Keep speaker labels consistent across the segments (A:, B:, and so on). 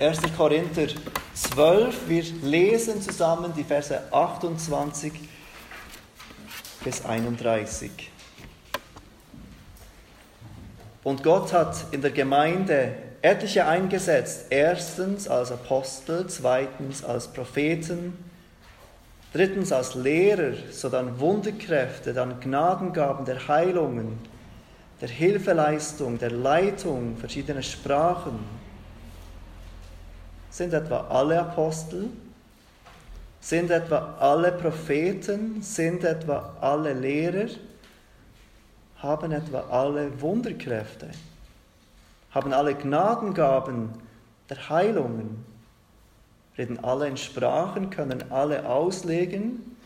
A: 1. Korinther 12. Wir lesen zusammen die Verse 28 bis 31. Und Gott hat in der Gemeinde etliche eingesetzt, erstens als Apostel, zweitens als Propheten, drittens als Lehrer, sodann Wunderkräfte, dann Gnadengaben der Heilungen, der Hilfeleistung, der Leitung, verschiedene Sprachen sind etwa alle Apostel? Sind etwa alle Propheten? Sind etwa alle Lehrer? Haben etwa alle Wunderkräfte? Haben alle Gnadengaben der Heilungen? Reden alle in Sprachen? Können alle auslegen?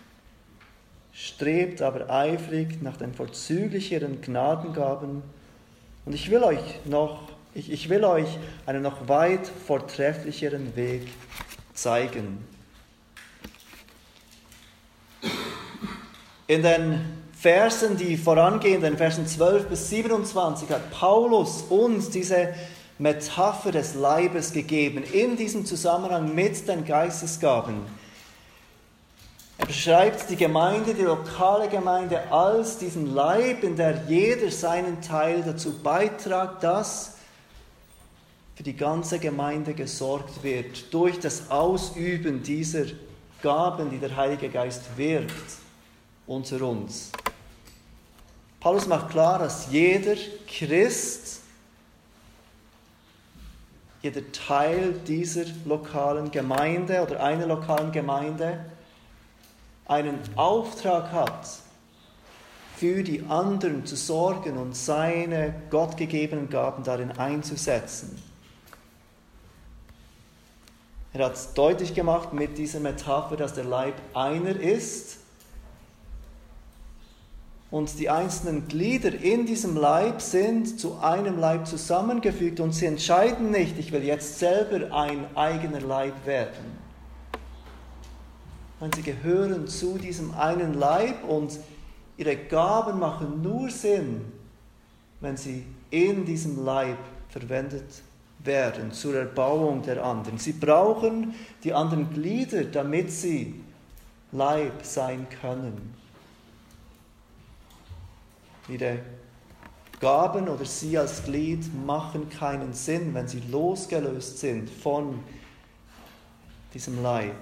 A: Strebt aber eifrig nach den vorzüglicheren Gnadengaben. Und ich will euch noch ich, ich will euch einen noch weit vortrefflicheren Weg zeigen. In den Versen, die vorangehen, den Versen 12 bis 27, hat Paulus uns diese Metapher des Leibes gegeben, in diesem Zusammenhang mit den Geistesgaben. Er beschreibt die Gemeinde, die lokale Gemeinde als diesen Leib, in der jeder seinen Teil dazu beitragt, dass für die ganze Gemeinde gesorgt wird durch das Ausüben dieser Gaben, die der Heilige Geist wirkt unter uns. Paulus macht klar, dass jeder Christ, jeder Teil dieser lokalen Gemeinde oder einer lokalen Gemeinde einen Auftrag hat, für die anderen zu sorgen und seine gottgegebenen Gaben darin einzusetzen. Er hat deutlich gemacht mit dieser Metapher, dass der Leib einer ist und die einzelnen Glieder in diesem Leib sind zu einem Leib zusammengefügt und sie entscheiden nicht, ich will jetzt selber ein eigener Leib werden. Sie gehören zu diesem einen Leib und ihre Gaben machen nur Sinn, wenn sie in diesem Leib verwendet werden zur Erbauung der anderen. Sie brauchen die anderen Glieder, damit sie Leib sein können. Ihre Gaben oder sie als Glied machen keinen Sinn, wenn sie losgelöst sind von diesem Leib.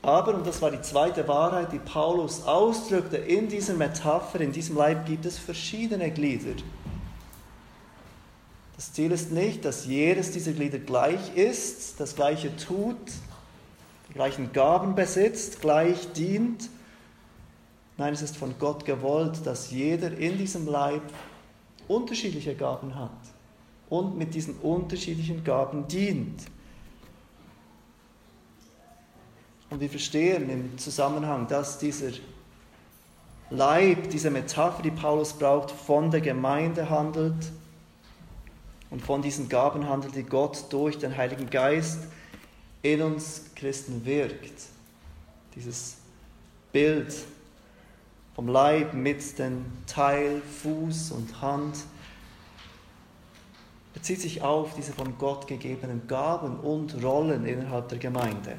A: Aber, und das war die zweite Wahrheit, die Paulus ausdrückte in dieser Metapher, in diesem Leib gibt es verschiedene Glieder. Das Ziel ist nicht, dass jedes dieser Glieder gleich ist, das Gleiche tut, die gleichen Gaben besitzt, gleich dient. Nein, es ist von Gott gewollt, dass jeder in diesem Leib unterschiedliche Gaben hat und mit diesen unterschiedlichen Gaben dient. Und wir verstehen im Zusammenhang, dass dieser Leib, diese Metapher, die Paulus braucht, von der Gemeinde handelt und von diesen Gaben handelt, die Gott durch den Heiligen Geist in uns Christen wirkt. Dieses Bild vom Leib mit den Teil, Fuß und Hand bezieht sich auf diese von Gott gegebenen Gaben und Rollen innerhalb der Gemeinde.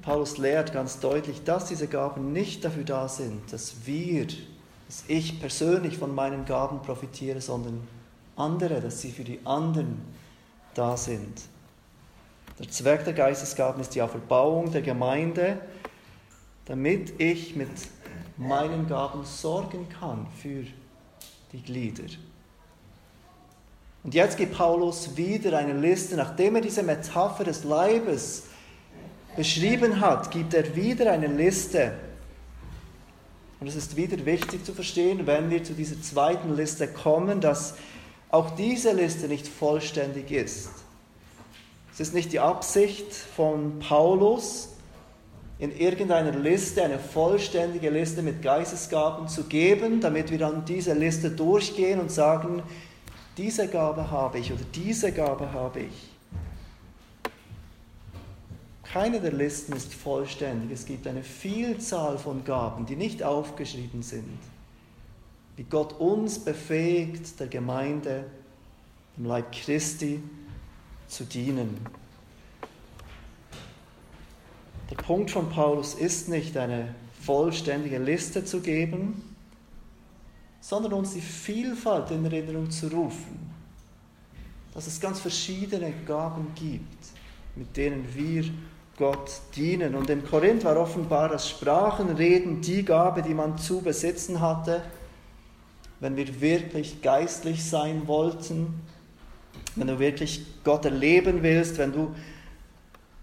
A: Paulus lehrt ganz deutlich, dass diese Gaben nicht dafür da sind, dass wir dass ich persönlich von meinen Gaben profitiere, sondern andere, dass sie für die anderen da sind. Der Zweck der Geistesgaben ist die Auferbauung der Gemeinde, damit ich mit meinen Gaben sorgen kann für die Glieder. Und jetzt gibt Paulus wieder eine Liste, nachdem er diese Metapher des Leibes beschrieben hat, gibt er wieder eine Liste und es ist wieder wichtig zu verstehen, wenn wir zu dieser zweiten Liste kommen, dass auch diese Liste nicht vollständig ist. Es ist nicht die Absicht von Paulus, in irgendeiner Liste eine vollständige Liste mit Geistesgaben zu geben, damit wir dann diese Liste durchgehen und sagen, diese Gabe habe ich oder diese Gabe habe ich. Keine der Listen ist vollständig. Es gibt eine Vielzahl von Gaben, die nicht aufgeschrieben sind. wie Gott uns befähigt, der Gemeinde, dem Leib Christi zu dienen. Der Punkt von Paulus ist nicht eine vollständige Liste zu geben, sondern uns die Vielfalt in Erinnerung zu rufen, dass es ganz verschiedene Gaben gibt, mit denen wir Gott dienen. Und in Korinth war offenbar das Sprachenreden die Gabe, die man zu besitzen hatte, wenn wir wirklich geistlich sein wollten, wenn du wirklich Gott erleben willst, wenn du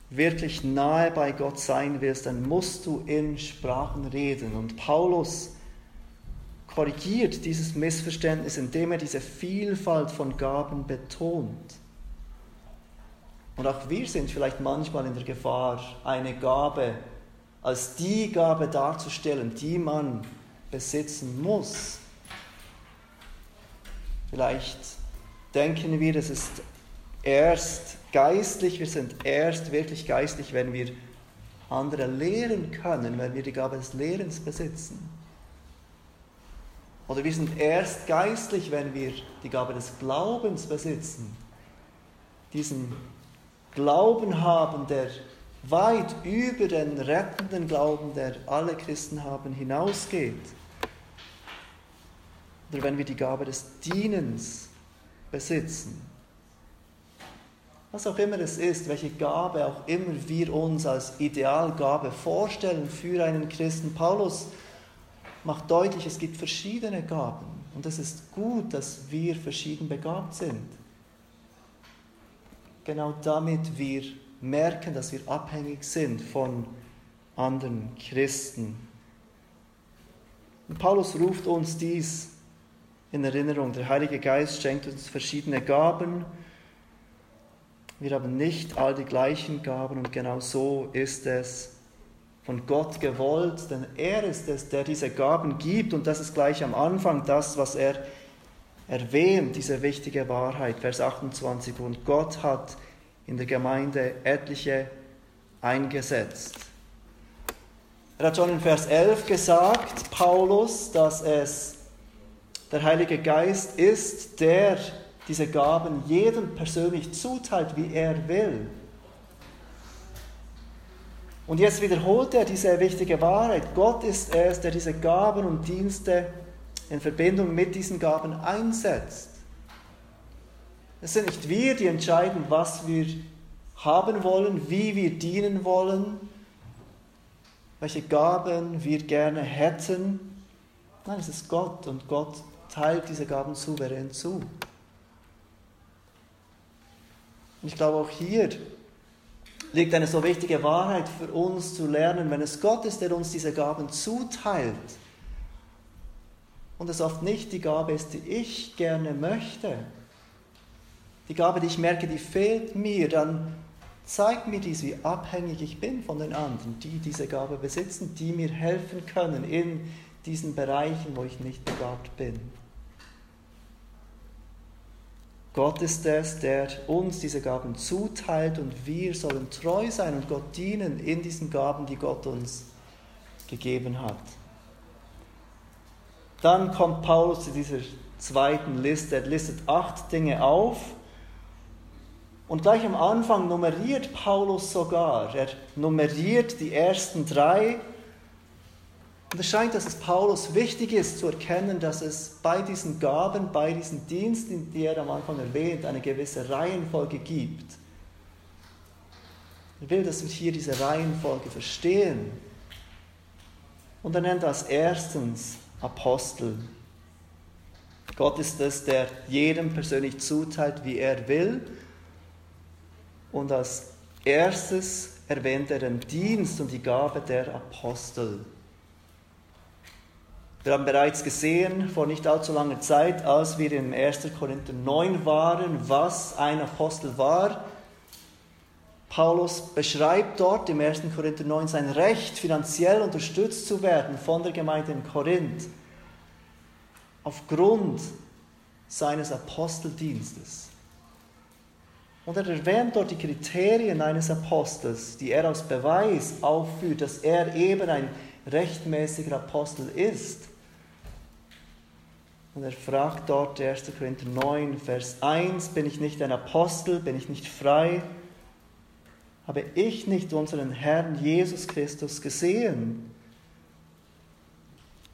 A: wirklich nahe bei Gott sein willst, dann musst du in Sprachen reden. Und Paulus korrigiert dieses Missverständnis, indem er diese Vielfalt von Gaben betont. Und auch wir sind vielleicht manchmal in der Gefahr, eine Gabe als die Gabe darzustellen, die man besitzen muss. Vielleicht denken wir, es ist erst geistlich, wir sind erst wirklich geistlich, wenn wir andere lehren können, wenn wir die Gabe des Lehrens besitzen. Oder wir sind erst geistlich, wenn wir die Gabe des Glaubens besitzen. Diesen Glauben haben, der weit über den rettenden Glauben, der alle Christen haben, hinausgeht. Oder wenn wir die Gabe des Dienens besitzen. Was auch immer es ist, welche Gabe auch immer wir uns als Idealgabe vorstellen für einen Christen. Paulus macht deutlich, es gibt verschiedene Gaben und es ist gut, dass wir verschieden begabt sind. Genau damit wir merken, dass wir abhängig sind von anderen Christen. Und Paulus ruft uns dies in Erinnerung. Der Heilige Geist schenkt uns verschiedene Gaben. Wir haben nicht all die gleichen Gaben und genau so ist es von Gott gewollt, denn er ist es, der diese Gaben gibt und das ist gleich am Anfang das, was er erwähnt, diese wichtige Wahrheit, Vers 28. Und Gott hat in der Gemeinde etliche eingesetzt. Er hat schon in Vers 11 gesagt, Paulus, dass es der Heilige Geist ist, der diese Gaben jedem persönlich zuteilt, wie er will. Und jetzt wiederholt er diese wichtige Wahrheit. Gott ist es, der diese Gaben und Dienste in Verbindung mit diesen Gaben einsetzt. Es sind nicht wir, die entscheiden, was wir haben wollen, wie wir dienen wollen, welche Gaben wir gerne hätten. Nein, es ist Gott und Gott teilt diese Gaben souverän zu. Und ich glaube auch hier liegt eine so wichtige Wahrheit für uns zu lernen, wenn es Gott ist, der uns diese Gaben zuteilt und es oft nicht die Gabe ist, die ich gerne möchte, die Gabe, die ich merke, die fehlt mir, dann zeigt mir dies, wie abhängig ich bin von den anderen, die diese Gabe besitzen, die mir helfen können in diesen Bereichen, wo ich nicht begabt bin. Gott ist es, der uns diese Gaben zuteilt und wir sollen treu sein und Gott dienen in diesen Gaben, die Gott uns gegeben hat. Dann kommt Paulus zu dieser zweiten Liste. Er listet acht Dinge auf. Und gleich am Anfang nummeriert Paulus sogar. Er nummeriert die ersten drei und es scheint, dass es Paulus wichtig ist zu erkennen, dass es bei diesen Gaben, bei diesen Diensten, die er am Anfang erwähnt, eine gewisse Reihenfolge gibt. Er will, dass wir hier diese Reihenfolge verstehen. Und er nennt als erstens Apostel. Gott ist es, der jedem persönlich zuteilt, wie er will. Und als erstes erwähnt er den Dienst und die Gabe der Apostel. Wir haben bereits gesehen, vor nicht allzu langer Zeit, als wir im 1. Korinther 9 waren, was ein Apostel war. Paulus beschreibt dort im 1. Korinther 9 sein Recht, finanziell unterstützt zu werden von der Gemeinde in Korinth, aufgrund seines Aposteldienstes. Und er erwähnt dort die Kriterien eines Apostels, die er als Beweis aufführt, dass er eben ein rechtmäßiger Apostel ist. Und er fragt dort 1. Korinther 9, Vers 1, bin ich nicht ein Apostel, bin ich nicht frei? Habe ich nicht unseren Herrn Jesus Christus gesehen?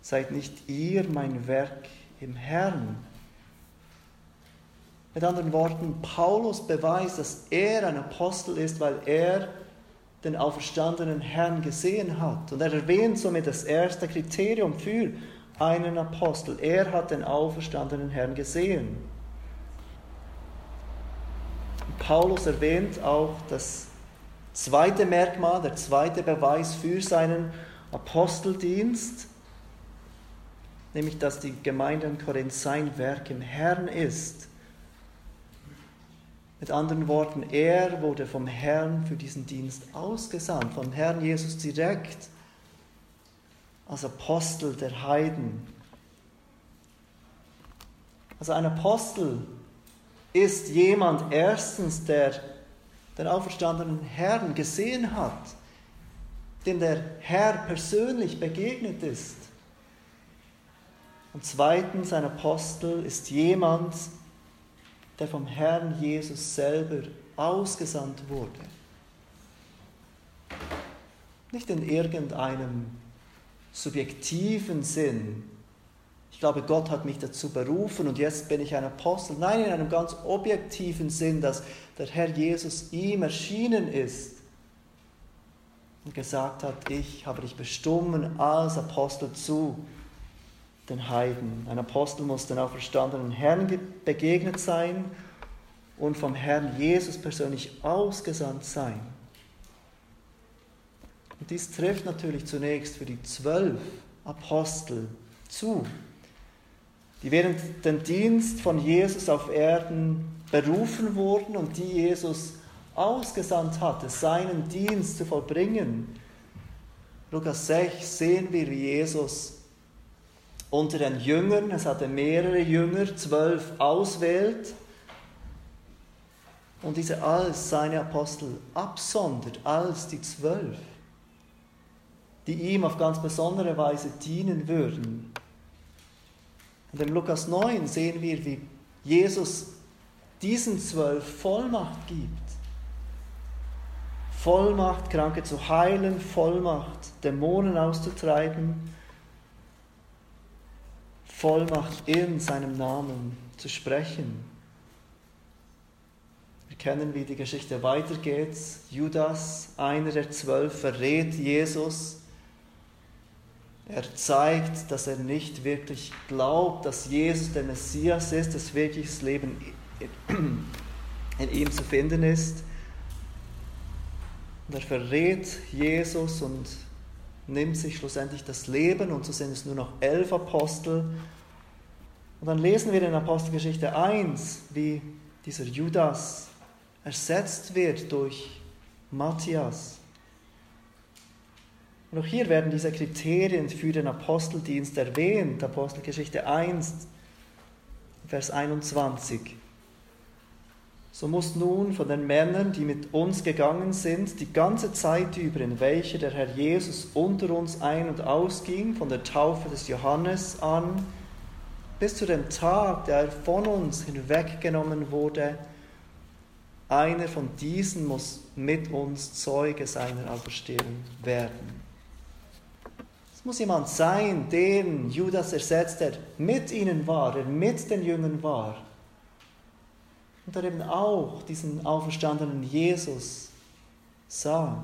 A: Seid nicht ihr mein Werk im Herrn? Mit anderen Worten, Paulus beweist, dass er ein Apostel ist, weil er den auferstandenen Herrn gesehen hat. Und er erwähnt somit das erste Kriterium für einen Apostel. Er hat den auferstandenen Herrn gesehen. Paulus erwähnt auch das zweite Merkmal, der zweite Beweis für seinen Aposteldienst, nämlich dass die Gemeinde in Korinth sein Werk im Herrn ist. Mit anderen Worten, er wurde vom Herrn für diesen Dienst ausgesandt, vom Herrn Jesus direkt als Apostel der Heiden. Also ein Apostel ist jemand erstens, der den auferstandenen Herrn gesehen hat, dem der Herr persönlich begegnet ist. Und zweitens, ein Apostel ist jemand, der vom Herrn Jesus selber ausgesandt wurde. Nicht in irgendeinem subjektiven Sinn. Ich glaube, Gott hat mich dazu berufen und jetzt bin ich ein Apostel. Nein, in einem ganz objektiven Sinn, dass der Herr Jesus ihm erschienen ist und gesagt hat, ich habe dich bestimmt als Apostel zu den Heiden. Ein Apostel muss den auferstandenen Herrn begegnet sein und vom Herrn Jesus persönlich ausgesandt sein. Und dies trifft natürlich zunächst für die zwölf Apostel zu, die während dem Dienst von Jesus auf Erden berufen wurden und die Jesus ausgesandt hatte, seinen Dienst zu vollbringen. Lukas 6 sehen wir, Jesus unter den Jüngern, es hatte mehrere Jünger, zwölf auswählt und diese als seine Apostel absondert, als die zwölf, die ihm auf ganz besondere Weise dienen würden. Und in Lukas 9 sehen wir, wie Jesus diesen zwölf Vollmacht gibt. Vollmacht, Kranke zu heilen, Vollmacht, Dämonen auszutreiben, Vollmacht in seinem Namen zu sprechen. Wir kennen, wie die Geschichte weitergeht. Judas, einer der zwölf, verrät Jesus. Er zeigt, dass er nicht wirklich glaubt, dass Jesus der Messias ist, dass wirklich das Leben in ihm zu finden ist. Und er verrät Jesus und nimmt sich schlussendlich das Leben und so sind es nur noch elf Apostel. Und dann lesen wir in Apostelgeschichte 1, wie dieser Judas ersetzt wird durch Matthias. Und auch hier werden diese Kriterien für den Aposteldienst erwähnt. Apostelgeschichte 1, Vers 21. So muss nun von den Männern, die mit uns gegangen sind, die ganze Zeit über, in welche der Herr Jesus unter uns ein- und ausging, von der Taufe des Johannes an, bis zu dem Tag, der von uns hinweggenommen wurde, einer von diesen muss mit uns Zeuge seiner Auferstehung werden. Es muss jemand sein, den Judas ersetzt, der mit ihnen war, der mit den Jüngern war und er eben auch diesen auferstandenen Jesus sah.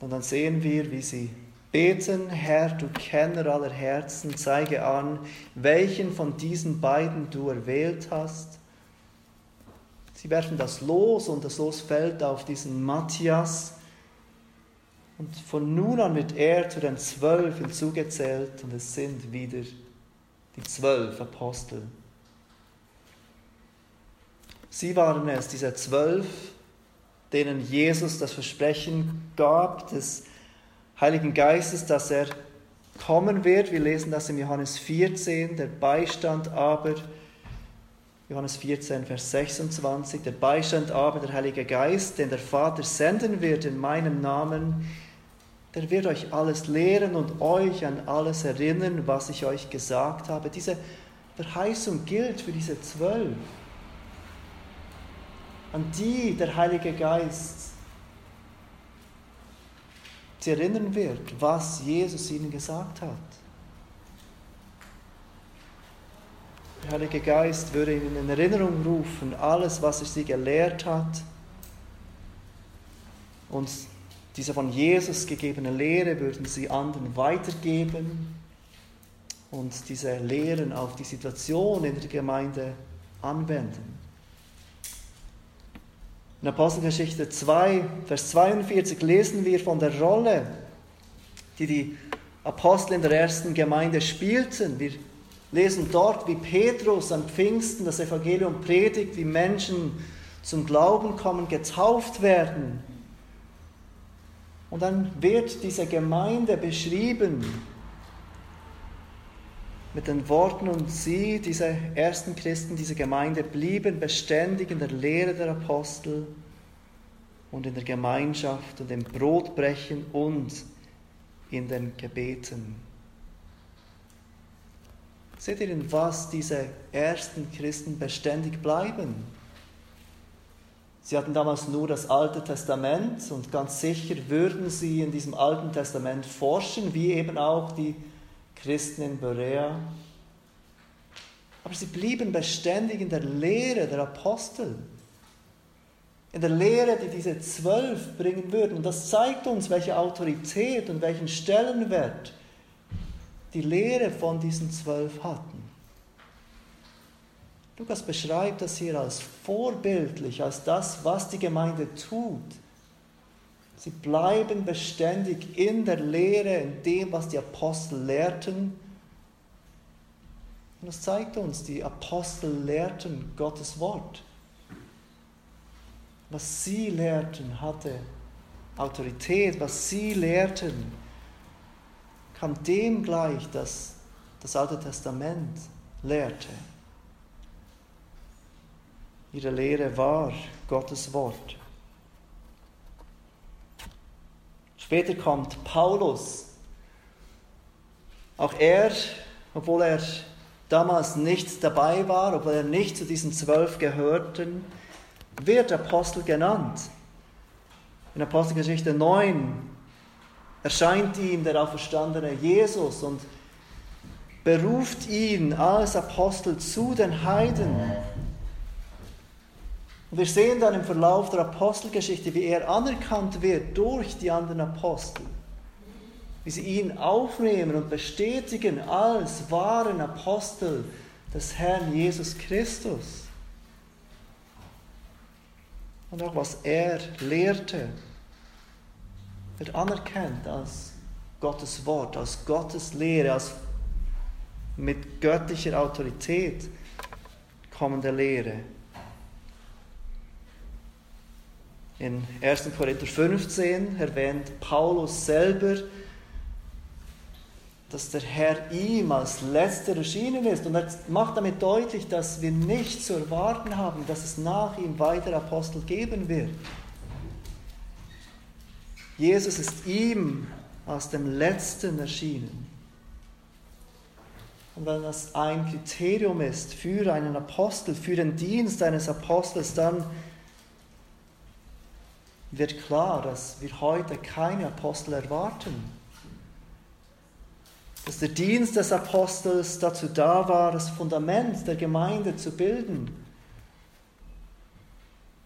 A: Und dann sehen wir, wie sie beten, Herr, du Kenner aller Herzen, zeige an, welchen von diesen beiden du erwählt hast. Sie werfen das Los und das Los fällt auf diesen Matthias. Und von nun an wird er zu den zwölf hinzugezählt und es sind wieder die zwölf Apostel. Sie waren es, diese zwölf, denen Jesus das Versprechen gab des Heiligen Geistes, dass er kommen wird. Wir lesen das in Johannes 14, der Beistand aber, Johannes 14, Vers 26, der Beistand aber, der Heilige Geist, den der Vater senden wird in meinem Namen, der wird euch alles lehren und euch an alles erinnern, was ich euch gesagt habe. Diese Verheißung gilt für diese zwölf, an die der Heilige Geist sie erinnern wird, was Jesus ihnen gesagt hat. Der Heilige Geist würde ihnen in Erinnerung rufen, alles, was er sie gelehrt hat. Und diese von Jesus gegebene Lehre würden sie anderen weitergeben und diese Lehren auf die Situation in der Gemeinde anwenden. In Apostelgeschichte 2, Vers 42 lesen wir von der Rolle, die die Apostel in der ersten Gemeinde spielten. Wir lesen dort, wie Petrus am Pfingsten das Evangelium predigt, wie Menschen zum Glauben kommen, getauft werden. Und dann wird diese Gemeinde beschrieben mit den Worten und sie, diese ersten Christen, diese Gemeinde, blieben beständig in der Lehre der Apostel und in der Gemeinschaft und im Brotbrechen und in den Gebeten. Seht ihr, in was diese ersten Christen beständig bleiben? Sie hatten damals nur das Alte Testament und ganz sicher würden sie in diesem Alten Testament forschen, wie eben auch die Christen in Berea. Aber sie blieben beständig in der Lehre der Apostel, in der Lehre, die diese zwölf bringen würden. Und das zeigt uns, welche Autorität und welchen Stellenwert die Lehre von diesen zwölf hatten. Lukas beschreibt das hier als vorbildlich, als das, was die Gemeinde tut. Sie bleiben beständig in der Lehre, in dem, was die Apostel lehrten. Und das zeigt uns, die Apostel lehrten Gottes Wort. Was sie lehrten, hatte Autorität. Was sie lehrten, kam dem gleich, das das Alte Testament lehrte. Ihre Lehre war Gottes Wort. Später kommt Paulus. Auch er, obwohl er damals nicht dabei war, obwohl er nicht zu diesen zwölf gehörten, wird Apostel genannt. In Apostelgeschichte 9 erscheint ihm der auferstandene Jesus und beruft ihn als Apostel zu den Heiden. Und wir sehen dann im Verlauf der Apostelgeschichte, wie er anerkannt wird durch die anderen Apostel. Wie sie ihn aufnehmen und bestätigen als wahren Apostel des Herrn Jesus Christus. Und auch was er lehrte, wird anerkannt als Gottes Wort, als Gottes Lehre, als mit göttlicher Autorität kommende Lehre. In 1. Korinther 15 erwähnt Paulus selber, dass der Herr ihm als letzter erschienen ist. Und er macht damit deutlich, dass wir nicht zu erwarten haben, dass es nach ihm weitere Apostel geben wird. Jesus ist ihm als dem Letzten erschienen. Und wenn das ein Kriterium ist für einen Apostel, für den Dienst eines Apostels, dann wird klar, dass wir heute keine Apostel erwarten. Dass der Dienst des Apostels dazu da war, das Fundament der Gemeinde zu bilden.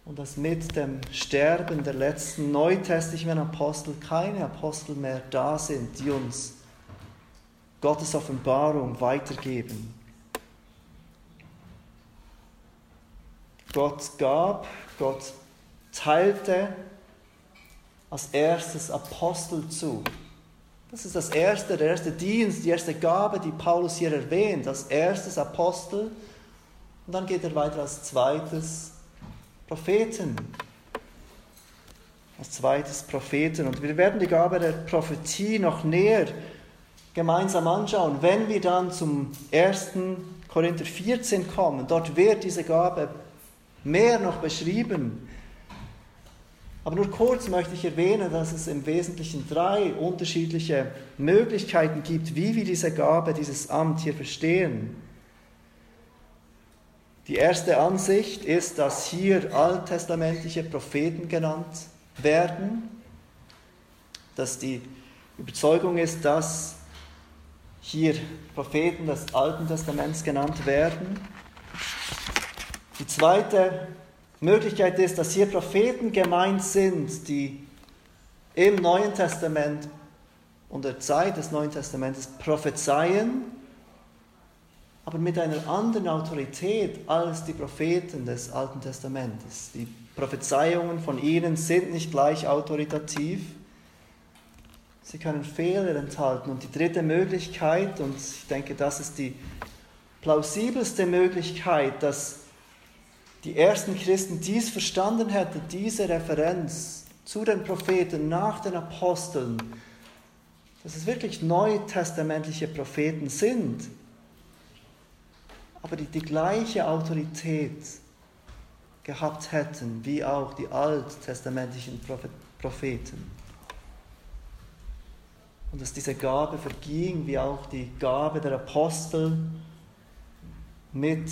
A: Und dass mit dem Sterben der letzten neutestlichen Apostel keine Apostel mehr da sind, die uns Gottes Offenbarung weitergeben. Gott gab, Gott teilte als erstes Apostel zu. Das ist das erste, der erste Dienst, die erste Gabe, die Paulus hier erwähnt, als erstes Apostel. Und dann geht er weiter als zweites Propheten. Als zweites Propheten. Und wir werden die Gabe der Prophetie noch näher gemeinsam anschauen, wenn wir dann zum 1. Korinther 14 kommen. Dort wird diese Gabe mehr noch beschrieben. Aber nur kurz möchte ich erwähnen, dass es im Wesentlichen drei unterschiedliche Möglichkeiten gibt, wie wir diese Gabe, dieses Amt hier verstehen. Die erste Ansicht ist, dass hier alttestamentliche Propheten genannt werden, dass die Überzeugung ist, dass hier Propheten des Alten Testaments genannt werden. Die zweite Möglichkeit ist, dass hier Propheten gemeint sind, die im Neuen Testament und der Zeit des Neuen Testamentes prophezeien, aber mit einer anderen Autorität als die Propheten des Alten Testamentes. Die Prophezeiungen von ihnen sind nicht gleich autoritativ. Sie können Fehler enthalten. Und die dritte Möglichkeit, und ich denke, das ist die plausibelste Möglichkeit, dass die ersten Christen dies verstanden hätten, diese Referenz zu den Propheten nach den Aposteln, dass es wirklich neutestamentliche Propheten sind, aber die die gleiche Autorität gehabt hätten wie auch die alttestamentlichen Propheten. Und dass diese Gabe verging wie auch die Gabe der Apostel mit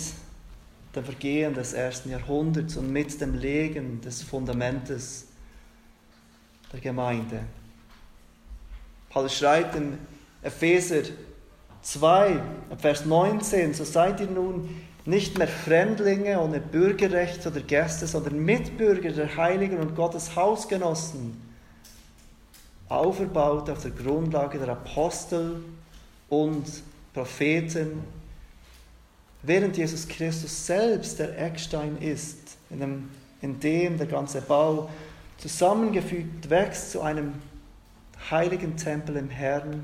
A: dem Vergehen des ersten Jahrhunderts und mit dem Legen des Fundamentes der Gemeinde. Paulus schreibt in Epheser 2, Vers 19, so seid ihr nun nicht mehr Fremdlinge ohne Bürgerrecht oder Gäste, sondern Mitbürger der Heiligen und Gottes Hausgenossen, auferbaut auf der Grundlage der Apostel und Propheten während Jesus Christus selbst der Eckstein ist, in dem, in dem der ganze Bau zusammengefügt wächst zu einem heiligen Tempel im Herrn,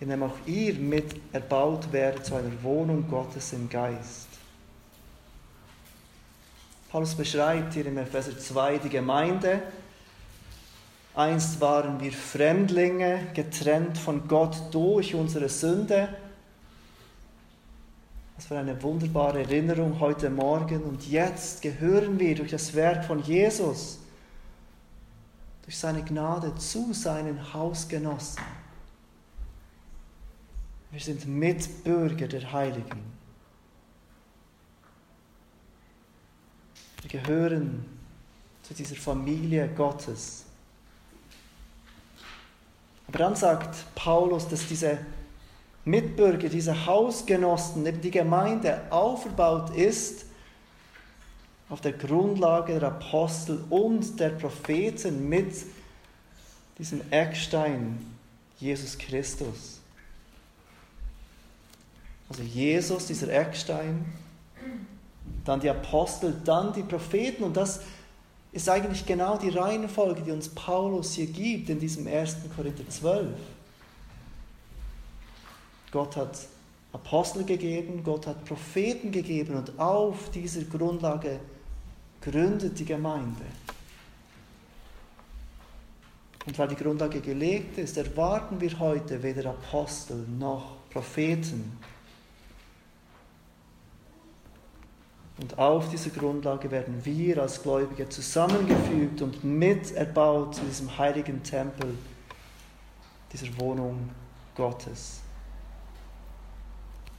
A: in dem auch ihr mit erbaut werdet zu einer Wohnung Gottes im Geist. Paulus beschreibt hier in Epheser 2 die Gemeinde. Einst waren wir Fremdlinge, getrennt von Gott durch unsere Sünde was für eine wunderbare Erinnerung heute Morgen. Und jetzt gehören wir durch das Werk von Jesus, durch seine Gnade zu seinen Hausgenossen. Wir sind Mitbürger der Heiligen. Wir gehören zu dieser Familie Gottes. Aber dann sagt Paulus, dass diese Mitbürger, diese Hausgenossen, die Gemeinde aufgebaut ist auf der Grundlage der Apostel und der Propheten mit diesem Eckstein, Jesus Christus. Also Jesus, dieser Eckstein, dann die Apostel, dann die Propheten und das ist eigentlich genau die Reihenfolge, die uns Paulus hier gibt in diesem 1. Korinther 12. Gott hat Apostel gegeben, Gott hat Propheten gegeben und auf dieser Grundlage gründet die Gemeinde. Und weil die Grundlage gelegt ist, erwarten wir heute weder Apostel noch Propheten. Und auf dieser Grundlage werden wir als Gläubige zusammengefügt und miterbaut zu diesem heiligen Tempel, dieser Wohnung Gottes.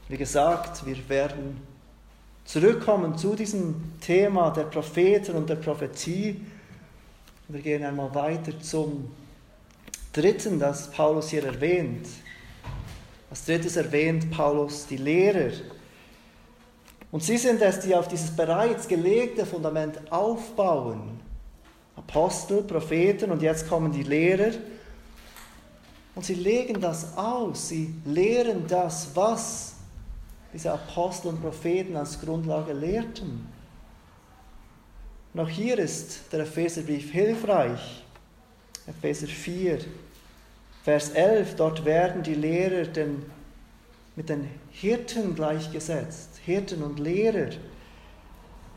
A: Wie gesagt, wir werden zurückkommen zu diesem Thema der Propheten und der Prophetie. Wir gehen einmal weiter zum dritten, das Paulus hier erwähnt. Als drittes erwähnt Paulus die Lehrer. Und sie sind es, die auf dieses bereits gelegte Fundament aufbauen. Apostel, Propheten und jetzt kommen die Lehrer. Und sie legen das aus, sie lehren das, was diese Apostel und Propheten als Grundlage lehrten. Und auch hier ist der Epheserbrief hilfreich. Epheser 4, Vers 11, dort werden die Lehrer den, mit den Hirten gleichgesetzt, Hirten und Lehrer.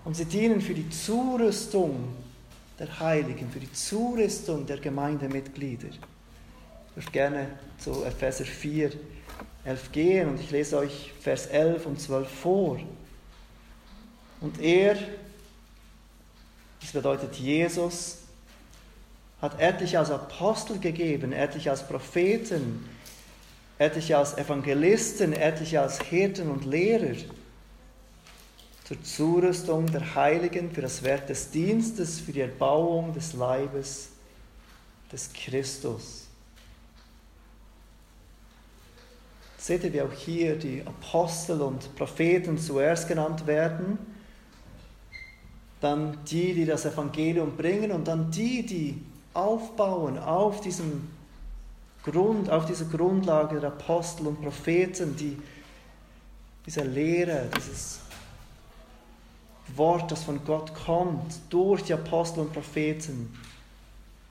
A: Und sie dienen für die Zurüstung der Heiligen, für die Zurüstung der Gemeindemitglieder. Ich würde gerne zu Epheser 4 11 gehen und ich lese euch Vers 11 und 12 vor. Und er, das bedeutet Jesus, hat etliche als Apostel gegeben, etliche als Propheten, etliche als Evangelisten, etliche als Hirten und Lehrer zur Zurüstung der Heiligen für das Werk des Dienstes, für die Erbauung des Leibes des Christus. Seht ihr, wie auch hier die Apostel und Propheten zuerst genannt werden, dann die, die das Evangelium bringen und dann die, die aufbauen auf diesem Grund, auf dieser Grundlage der Apostel und Propheten, die diese Lehre, dieses Wort, das von Gott kommt, durch die Apostel und Propheten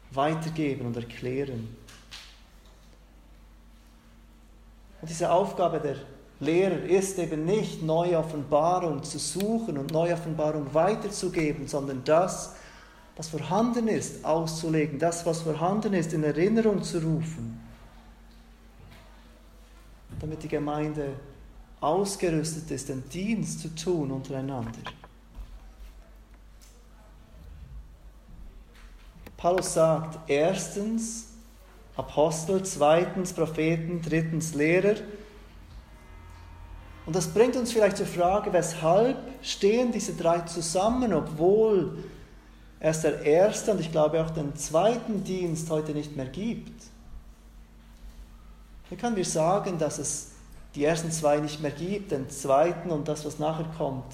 A: weitergeben und erklären. Und diese Aufgabe der Lehrer ist eben nicht, neue Offenbarung zu suchen und neue Offenbarung weiterzugeben, sondern das, was vorhanden ist, auszulegen, das, was vorhanden ist, in Erinnerung zu rufen, damit die Gemeinde ausgerüstet ist, den Dienst zu tun untereinander. Paulus sagt erstens Apostel, zweitens Propheten, drittens Lehrer. Und das bringt uns vielleicht zur Frage, weshalb stehen diese drei zusammen, obwohl es der erste und ich glaube auch den zweiten Dienst heute nicht mehr gibt. Wie können wir sagen, dass es die ersten zwei nicht mehr gibt, den zweiten und das, was nachher kommt,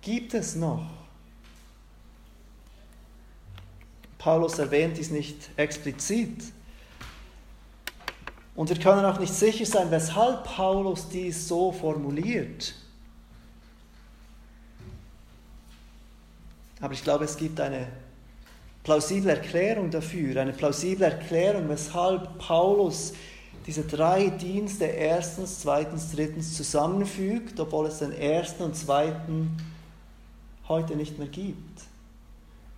A: gibt es noch? Paulus erwähnt dies nicht explizit. Und wir können auch nicht sicher sein, weshalb Paulus dies so formuliert. Aber ich glaube, es gibt eine plausible Erklärung dafür, eine plausible Erklärung, weshalb Paulus diese drei Dienste erstens, zweitens, drittens zusammenfügt, obwohl es den ersten und zweiten heute nicht mehr gibt.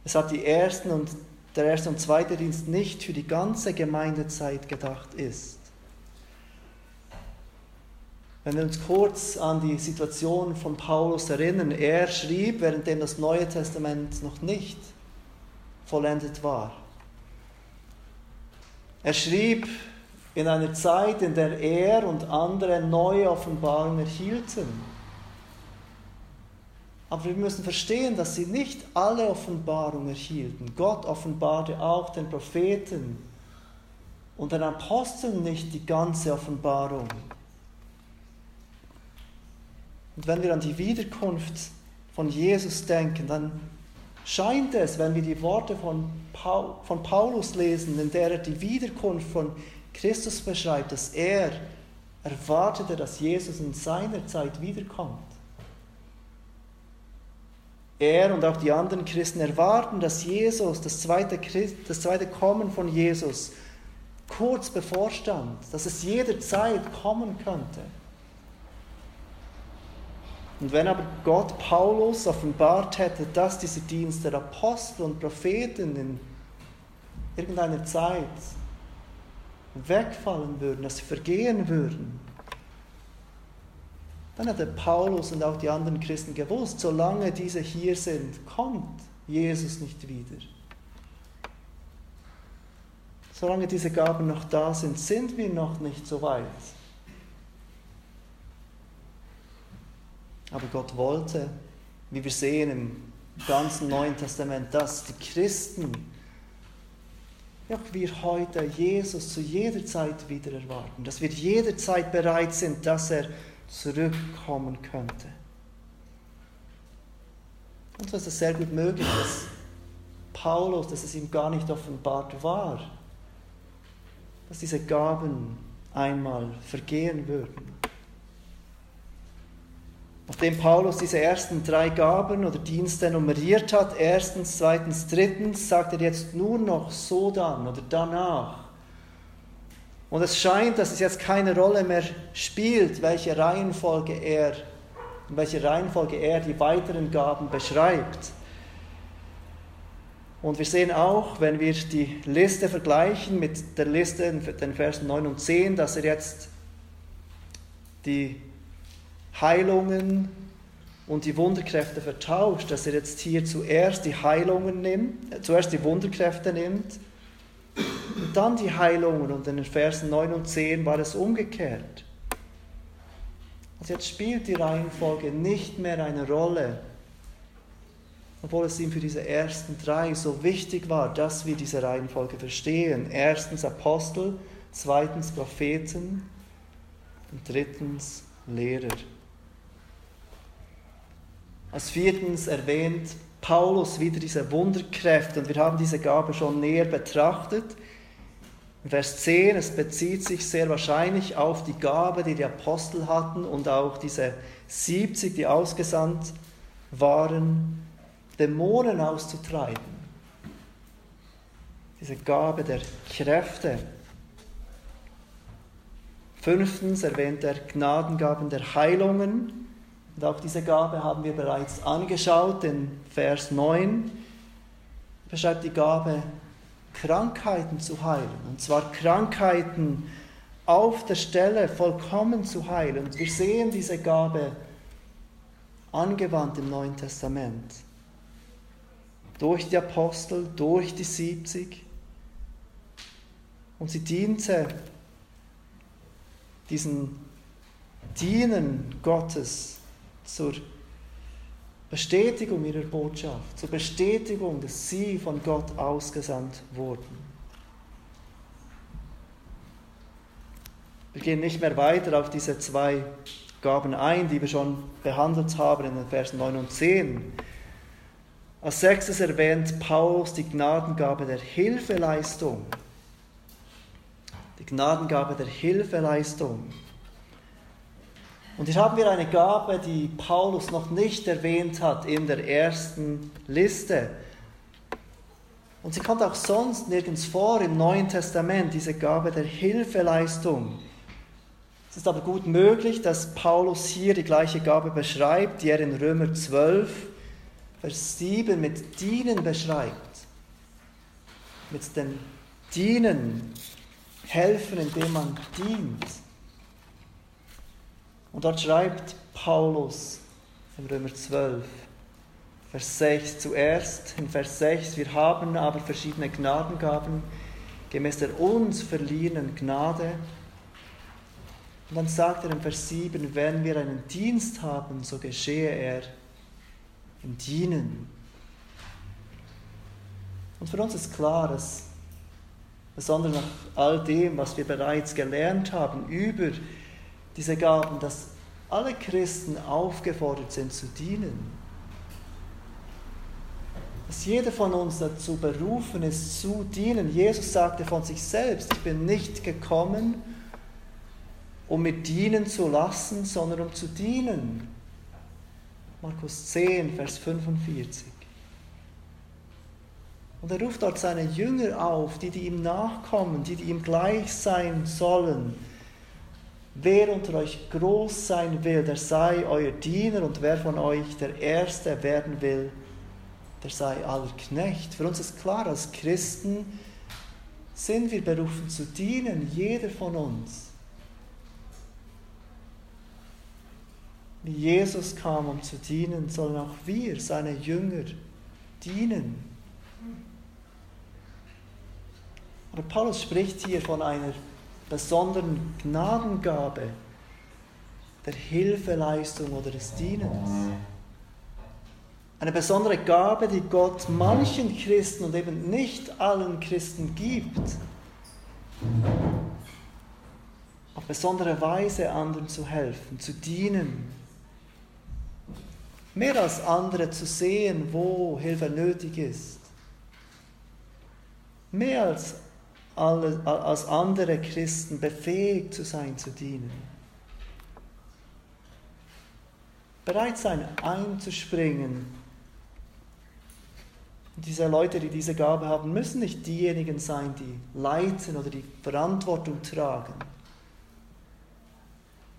A: Es hat die ersten und der erste und zweite Dienst nicht für die ganze Gemeindezeit gedacht ist. Wenn wir uns kurz an die Situation von Paulus erinnern, er schrieb, währenddem das Neue Testament noch nicht vollendet war. Er schrieb in einer Zeit, in der er und andere neue Offenbarungen erhielten. Aber wir müssen verstehen, dass sie nicht alle Offenbarungen erhielten. Gott offenbarte auch den Propheten und den Aposteln nicht die ganze Offenbarung. Und wenn wir an die Wiederkunft von Jesus denken, dann scheint es, wenn wir die Worte von, Paulus lesen, in der er die Wiederkunft von Christus beschreibt, dass er erwartete, dass Jesus in seiner Zeit wiederkommt. Er und auch die anderen Christen erwarten, dass Jesus, das zweite, Christ, das zweite Kommen von Jesus, kurz bevorstand, dass es jederzeit kommen könnte. Und wenn aber Gott Paulus offenbart hätte, dass diese Dienste der Apostel und Propheten in irgendeiner Zeit wegfallen würden, dass sie vergehen würden, dann hätte Paulus und auch die anderen Christen gewusst, solange diese hier sind, kommt Jesus nicht wieder. Solange diese Gaben noch da sind, sind wir noch nicht so weit. Aber Gott wollte, wie wir sehen im ganzen Neuen Testament, dass die Christen, ja, wir heute Jesus zu jeder Zeit wieder erwarten, dass wir jederzeit bereit sind, dass er zurückkommen könnte. Und so ist es sehr gut möglich, dass Paulus, dass es ihm gar nicht offenbart war, dass diese Gaben einmal vergehen würden. Nachdem Paulus diese ersten drei Gaben oder Dienste nummeriert hat, erstens, zweitens, drittens, sagt er jetzt nur noch so dann oder danach. Und es scheint, dass es jetzt keine Rolle mehr spielt, welche Reihenfolge er, in welcher Reihenfolge er die weiteren Gaben beschreibt. Und wir sehen auch, wenn wir die Liste vergleichen mit der Liste in den Versen 9 und 10, dass er jetzt die Heilungen und die Wunderkräfte vertauscht, dass er jetzt hier zuerst die Heilungen nimmt, äh, zuerst die Wunderkräfte nimmt und dann die Heilungen. Und in den Versen 9 und 10 war es umgekehrt. Also jetzt spielt die Reihenfolge nicht mehr eine Rolle, obwohl es ihm für diese ersten drei so wichtig war, dass wir diese Reihenfolge verstehen. Erstens Apostel, zweitens Propheten und drittens Lehrer. Als viertens erwähnt Paulus wieder diese Wunderkräfte und wir haben diese Gabe schon näher betrachtet. Vers 10, es bezieht sich sehr wahrscheinlich auf die Gabe, die die Apostel hatten und auch diese 70, die ausgesandt waren, Dämonen auszutreiben. Diese Gabe der Kräfte. Fünftens erwähnt er Gnadengaben der Heilungen. Und auch diese Gabe haben wir bereits angeschaut in Vers 9. Er beschreibt die Gabe, Krankheiten zu heilen. Und zwar Krankheiten auf der Stelle vollkommen zu heilen. Und wir sehen diese Gabe angewandt im Neuen Testament. Durch die Apostel, durch die 70. Und sie diente diesen Dienen Gottes zur Bestätigung ihrer Botschaft, zur Bestätigung, dass sie von Gott ausgesandt wurden. Wir gehen nicht mehr weiter auf diese zwei Gaben ein, die wir schon behandelt haben in den Versen 9 und 10. Als sechstes erwähnt Paulus die Gnadengabe der Hilfeleistung. Die Gnadengabe der Hilfeleistung. Und hier haben wir eine Gabe, die Paulus noch nicht erwähnt hat in der ersten Liste. Und sie kommt auch sonst nirgends vor im Neuen Testament, diese Gabe der Hilfeleistung. Es ist aber gut möglich, dass Paulus hier die gleiche Gabe beschreibt, die er in Römer 12, Vers 7 mit Dienen beschreibt. Mit dem Dienen, helfen, indem man dient. Und dort schreibt Paulus in Römer 12, Vers 6 zuerst, in Vers 6, wir haben aber verschiedene Gnadengaben gemäß der uns verliehenen Gnade. Und dann sagt er in Vers 7, wenn wir einen Dienst haben, so geschehe er im Dienen. Und für uns ist klar, dass besonders nach all dem, was wir bereits gelernt haben über diese Gaben, dass alle Christen aufgefordert sind zu dienen. Dass jeder von uns dazu berufen ist, zu dienen. Jesus sagte von sich selbst, ich bin nicht gekommen, um mir dienen zu lassen, sondern um zu dienen. Markus 10, Vers 45. Und er ruft dort seine Jünger auf, die, die ihm nachkommen, die, die ihm gleich sein sollen Wer unter euch groß sein will, der sei euer Diener und wer von euch der Erste werden will, der sei aller Knecht. Für uns ist klar, als Christen sind wir berufen zu dienen, jeder von uns. Wie Jesus kam, um zu dienen, sollen auch wir, seine Jünger, dienen. Aber Paulus spricht hier von einer besonderen Gnadengabe der Hilfeleistung oder des Dienens. Eine besondere Gabe, die Gott manchen Christen und eben nicht allen Christen gibt. Auf besondere Weise anderen zu helfen, zu dienen. Mehr als andere zu sehen, wo Hilfe nötig ist. Mehr als als andere Christen befähigt zu sein, zu dienen. Bereit sein, einzuspringen. Diese Leute, die diese Gabe haben, müssen nicht diejenigen sein, die leiten oder die Verantwortung tragen.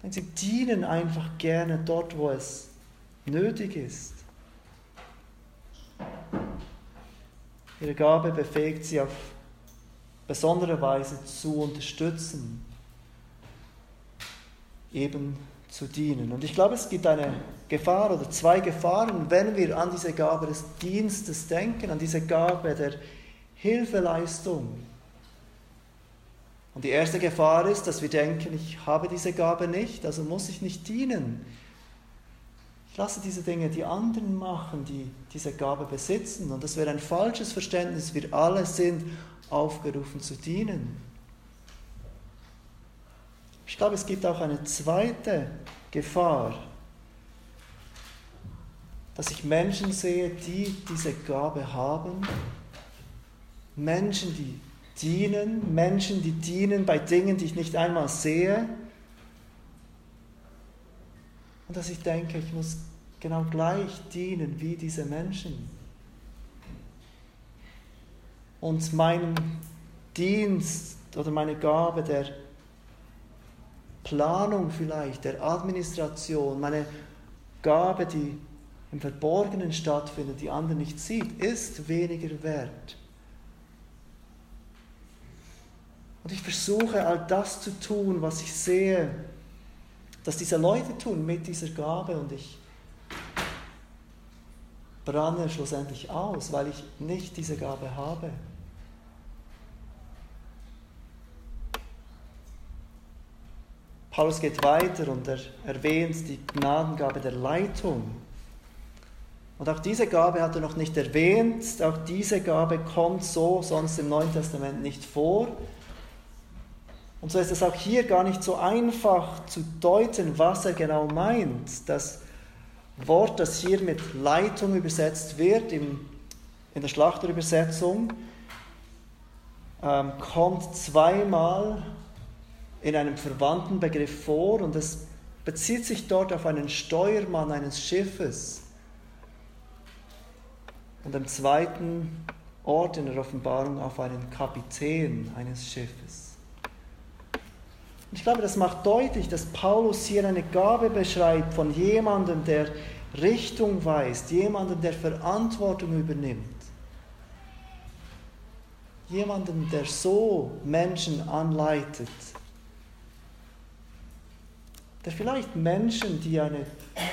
A: Denn sie dienen einfach gerne dort, wo es nötig ist. Ihre Gabe befähigt sie auf besondere Weise zu unterstützen, eben zu dienen. Und ich glaube, es gibt eine Gefahr oder zwei Gefahren, wenn wir an diese Gabe des Dienstes denken, an diese Gabe der Hilfeleistung. Und die erste Gefahr ist, dass wir denken, ich habe diese Gabe nicht, also muss ich nicht dienen. Ich lasse diese Dinge die anderen machen, die diese Gabe besitzen. Und das wäre ein falsches Verständnis. Wir alle sind aufgerufen zu dienen. Ich glaube, es gibt auch eine zweite Gefahr, dass ich Menschen sehe, die diese Gabe haben, Menschen, die dienen, Menschen, die dienen bei Dingen, die ich nicht einmal sehe, und dass ich denke, ich muss genau gleich dienen wie diese Menschen. Und meinen Dienst oder meine Gabe der Planung vielleicht, der Administration, meine Gabe, die im Verborgenen stattfindet, die andere nicht sieht, ist weniger wert. Und ich versuche all das zu tun, was ich sehe, dass diese Leute tun mit dieser Gabe und ich brenne schlussendlich aus, weil ich nicht diese Gabe habe. Paulus geht weiter und er erwähnt die Gnadengabe der Leitung. Und auch diese Gabe hat er noch nicht erwähnt. Auch diese Gabe kommt so sonst im Neuen Testament nicht vor. Und so ist es auch hier gar nicht so einfach zu deuten, was er genau meint. Das Wort, das hier mit Leitung übersetzt wird, in, in der Schlachterübersetzung, ähm, kommt zweimal in einem verwandten Begriff vor und es bezieht sich dort auf einen Steuermann eines Schiffes. Und am zweiten Ort in der Offenbarung auf einen Kapitän eines Schiffes. Und ich glaube, das macht deutlich, dass Paulus hier eine Gabe beschreibt von jemandem, der Richtung weist, jemandem, der Verantwortung übernimmt. Jemandem, der so Menschen anleitet, der vielleicht Menschen, die eine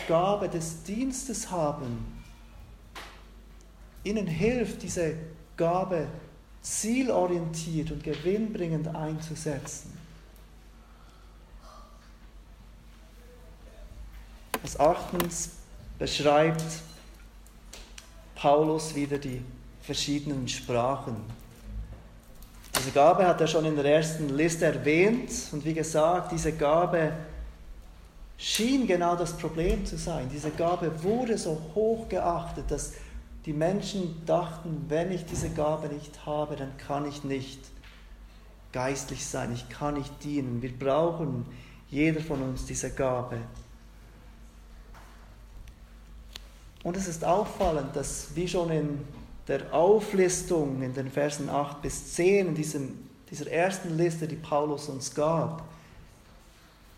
A: Gabe des Dienstes haben, ihnen hilft, diese Gabe zielorientiert und gewinnbringend einzusetzen. Als achtens beschreibt Paulus wieder die verschiedenen Sprachen. Diese Gabe hat er schon in der ersten Liste erwähnt und wie gesagt, diese Gabe schien genau das Problem zu sein. Diese Gabe wurde so hoch geachtet, dass die Menschen dachten, wenn ich diese Gabe nicht habe, dann kann ich nicht geistlich sein, ich kann nicht dienen. Wir brauchen jeder von uns diese Gabe. Und es ist auffallend, dass wie schon in der Auflistung in den Versen 8 bis 10, in diesem, dieser ersten Liste, die Paulus uns gab,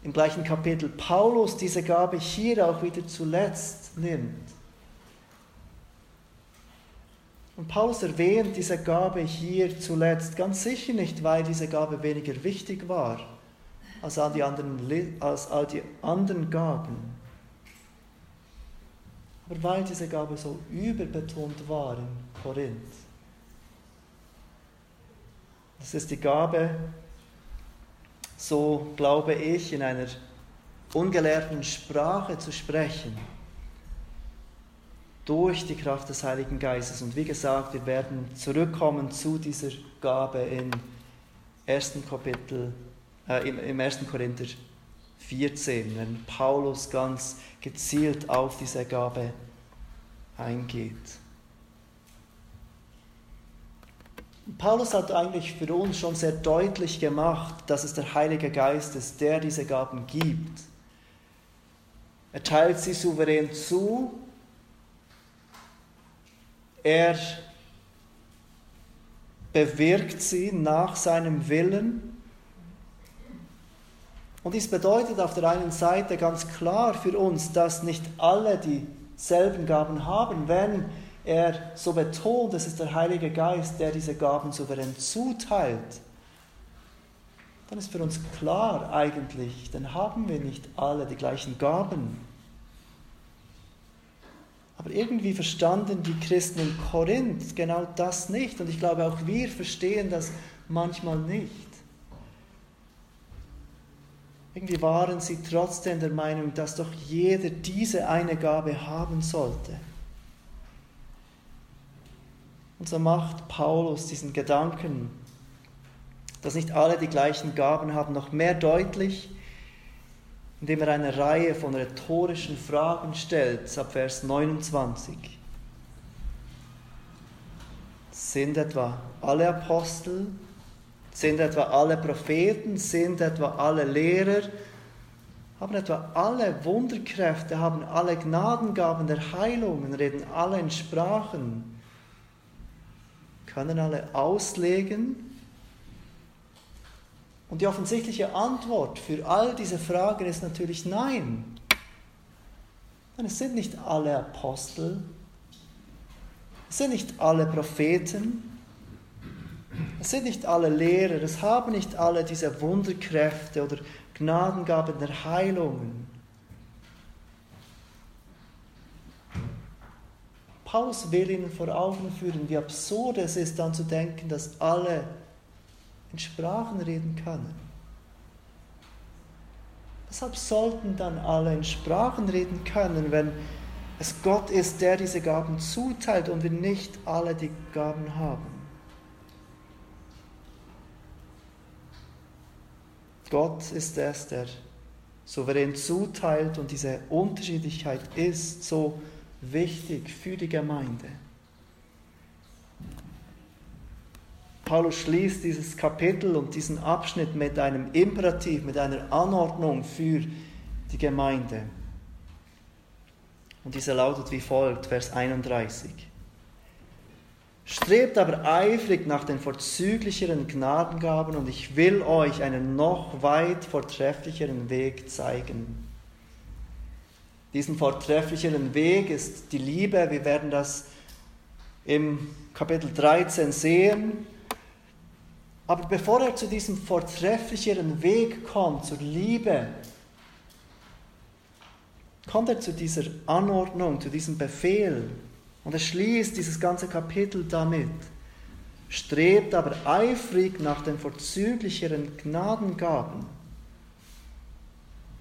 A: im gleichen Kapitel Paulus diese Gabe hier auch wieder zuletzt nimmt. Und Paulus erwähnt diese Gabe hier zuletzt ganz sicher nicht, weil diese Gabe weniger wichtig war als all die anderen, als all die anderen Gaben, aber weil diese Gabe so überbetont war in Korinth. Das ist die Gabe, so glaube ich, in einer ungelehrten Sprache zu sprechen, durch die Kraft des Heiligen Geistes. Und wie gesagt, wir werden zurückkommen zu dieser Gabe im ersten Kapitel, äh, im, im 1. Korinther 14, wenn Paulus ganz gezielt auf diese Gabe eingeht. Paulus hat eigentlich für uns schon sehr deutlich gemacht, dass es der Heilige Geist ist, der diese Gaben gibt. Er teilt sie souverän zu. Er bewirkt sie nach seinem Willen. Und dies bedeutet auf der einen Seite ganz klar für uns, dass nicht alle dieselben Gaben haben, wenn er so betont, es ist der Heilige Geist, der diese Gaben souverän zuteilt. dann ist für uns klar eigentlich, dann haben wir nicht alle die gleichen Gaben. Aber irgendwie verstanden die Christen in Korinth genau das nicht. Und ich glaube, auch wir verstehen das manchmal nicht. Irgendwie waren sie trotzdem der Meinung, dass doch jeder diese eine Gabe haben sollte. Und so macht Paulus diesen Gedanken, dass nicht alle die gleichen Gaben haben, noch mehr deutlich, indem er eine Reihe von rhetorischen Fragen stellt, ab Vers 29. Sind etwa alle Apostel, sind etwa alle Propheten, sind etwa alle Lehrer, haben etwa alle Wunderkräfte, haben alle Gnadengaben der Heilungen, reden alle in Sprachen, können alle auslegen? Und die offensichtliche Antwort für all diese Fragen ist natürlich nein. Denn es sind nicht alle Apostel, es sind nicht alle Propheten, es sind nicht alle Lehrer, es haben nicht alle diese Wunderkräfte oder Gnadengaben der Heilungen. Paulus will ihnen vor Augen führen, wie absurd es ist, dann zu denken, dass alle in Sprachen reden können. Weshalb sollten dann alle in Sprachen reden können, wenn es Gott ist, der diese Gaben zuteilt und wir nicht alle die Gaben haben? Gott ist es, der souverän zuteilt und diese Unterschiedlichkeit ist so wichtig für die Gemeinde. Paulus schließt dieses Kapitel und diesen Abschnitt mit einem Imperativ, mit einer Anordnung für die Gemeinde. Und diese lautet wie folgt, Vers 31. Strebt aber eifrig nach den vorzüglicheren Gnadengaben und ich will euch einen noch weit vortrefflicheren Weg zeigen. Diesen vortrefflicheren Weg ist die Liebe. Wir werden das im Kapitel 13 sehen. Aber bevor er zu diesem vortrefflicheren Weg kommt, zur Liebe, kommt er zu dieser Anordnung, zu diesem Befehl. Und er schließt dieses ganze Kapitel damit. Strebt aber eifrig nach den vorzüglicheren Gnadengaben.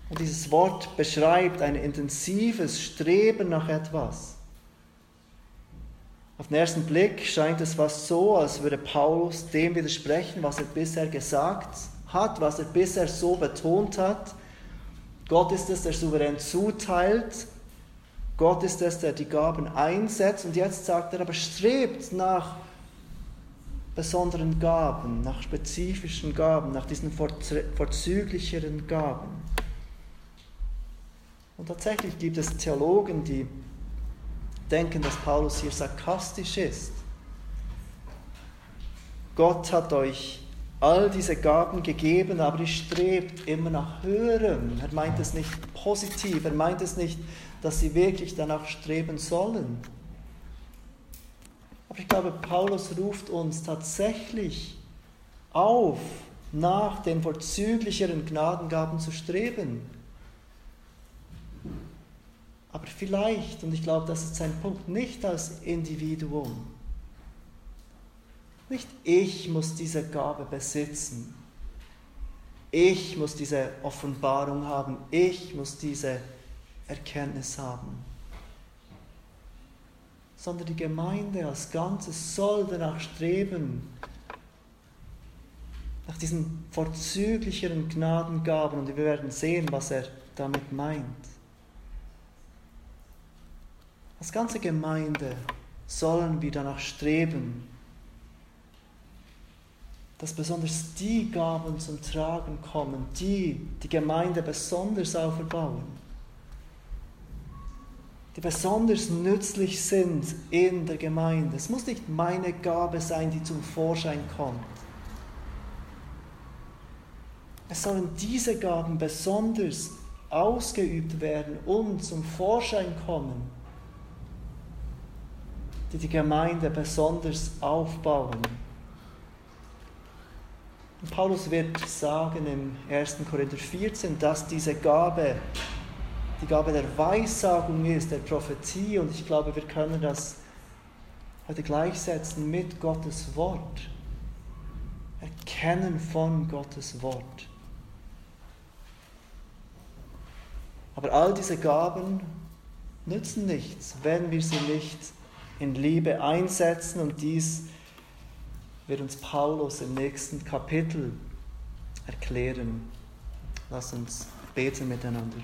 A: Und dieses Wort beschreibt ein intensives Streben nach etwas. Auf den ersten Blick scheint es fast so, als würde Paulus dem widersprechen, was er bisher gesagt hat, was er bisher so betont hat. Gott ist es, der souverän zuteilt. Gott ist es, der die Gaben einsetzt. Und jetzt sagt er aber, strebt nach besonderen Gaben, nach spezifischen Gaben, nach diesen vorzüglicheren Gaben. Und tatsächlich gibt es Theologen, die denken, dass Paulus hier sarkastisch ist. Gott hat euch all diese Gaben gegeben, aber ihr strebt immer nach höherem. Er meint es nicht positiv, er meint es nicht, dass sie wirklich danach streben sollen. Aber ich glaube, Paulus ruft uns tatsächlich auf, nach den vorzüglicheren Gnadengaben zu streben. Aber vielleicht, und ich glaube, das ist sein Punkt, nicht als Individuum. Nicht ich muss diese Gabe besitzen. Ich muss diese Offenbarung haben. Ich muss diese Erkenntnis haben. Sondern die Gemeinde als Ganzes soll danach streben, nach diesen vorzüglicheren Gnadengaben. Und wir werden sehen, was er damit meint. Als ganze Gemeinde sollen wir danach streben, dass besonders die Gaben zum Tragen kommen, die die Gemeinde besonders auferbauen, die besonders nützlich sind in der Gemeinde. Es muss nicht meine Gabe sein, die zum Vorschein kommt. Es sollen diese Gaben besonders ausgeübt werden und zum Vorschein kommen die die Gemeinde besonders aufbauen. Paulus wird sagen im 1. Korinther 14, dass diese Gabe die Gabe der Weissagung ist, der Prophetie. Und ich glaube, wir können das heute gleichsetzen mit Gottes Wort. Erkennen von Gottes Wort. Aber all diese Gaben nützen nichts, wenn wir sie nicht in Liebe einsetzen. Und dies wird uns Paulus im nächsten Kapitel erklären. Lass uns beten miteinander.